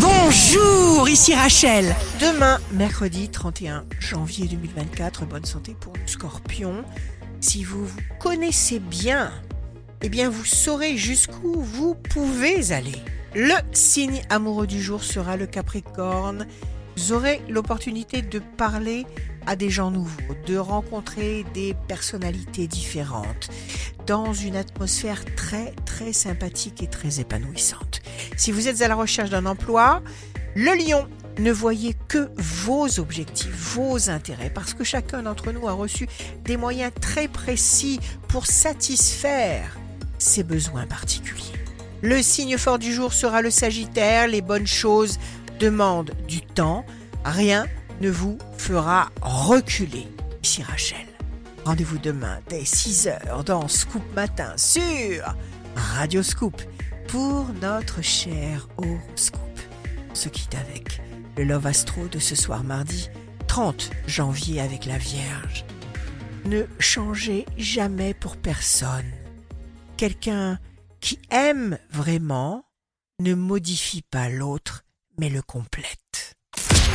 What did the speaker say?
Bonjour, ici Rachel. Demain, mercredi 31 janvier 2024, bonne santé pour le scorpion. Si vous vous connaissez bien, eh bien vous saurez jusqu'où vous pouvez aller. Le signe amoureux du jour sera le capricorne. Vous aurez l'opportunité de parler à des gens nouveaux, de rencontrer des personnalités différentes dans une atmosphère très très sympathique et très épanouissante. Si vous êtes à la recherche d'un emploi, le lion, ne voyez que vos objectifs, vos intérêts, parce que chacun d'entre nous a reçu des moyens très précis pour satisfaire ses besoins particuliers. Le signe fort du jour sera le Sagittaire, les bonnes choses demandent du temps, rien ne vous fera reculer. Ici Rachel. Rendez-vous demain dès 6h dans Scoop Matin sur Radio Scoop pour notre cher horoscope. On se quitte avec le Love Astro de ce soir mardi 30 janvier avec la Vierge. Ne changez jamais pour personne. Quelqu'un qui aime vraiment ne modifie pas l'autre, mais le complète.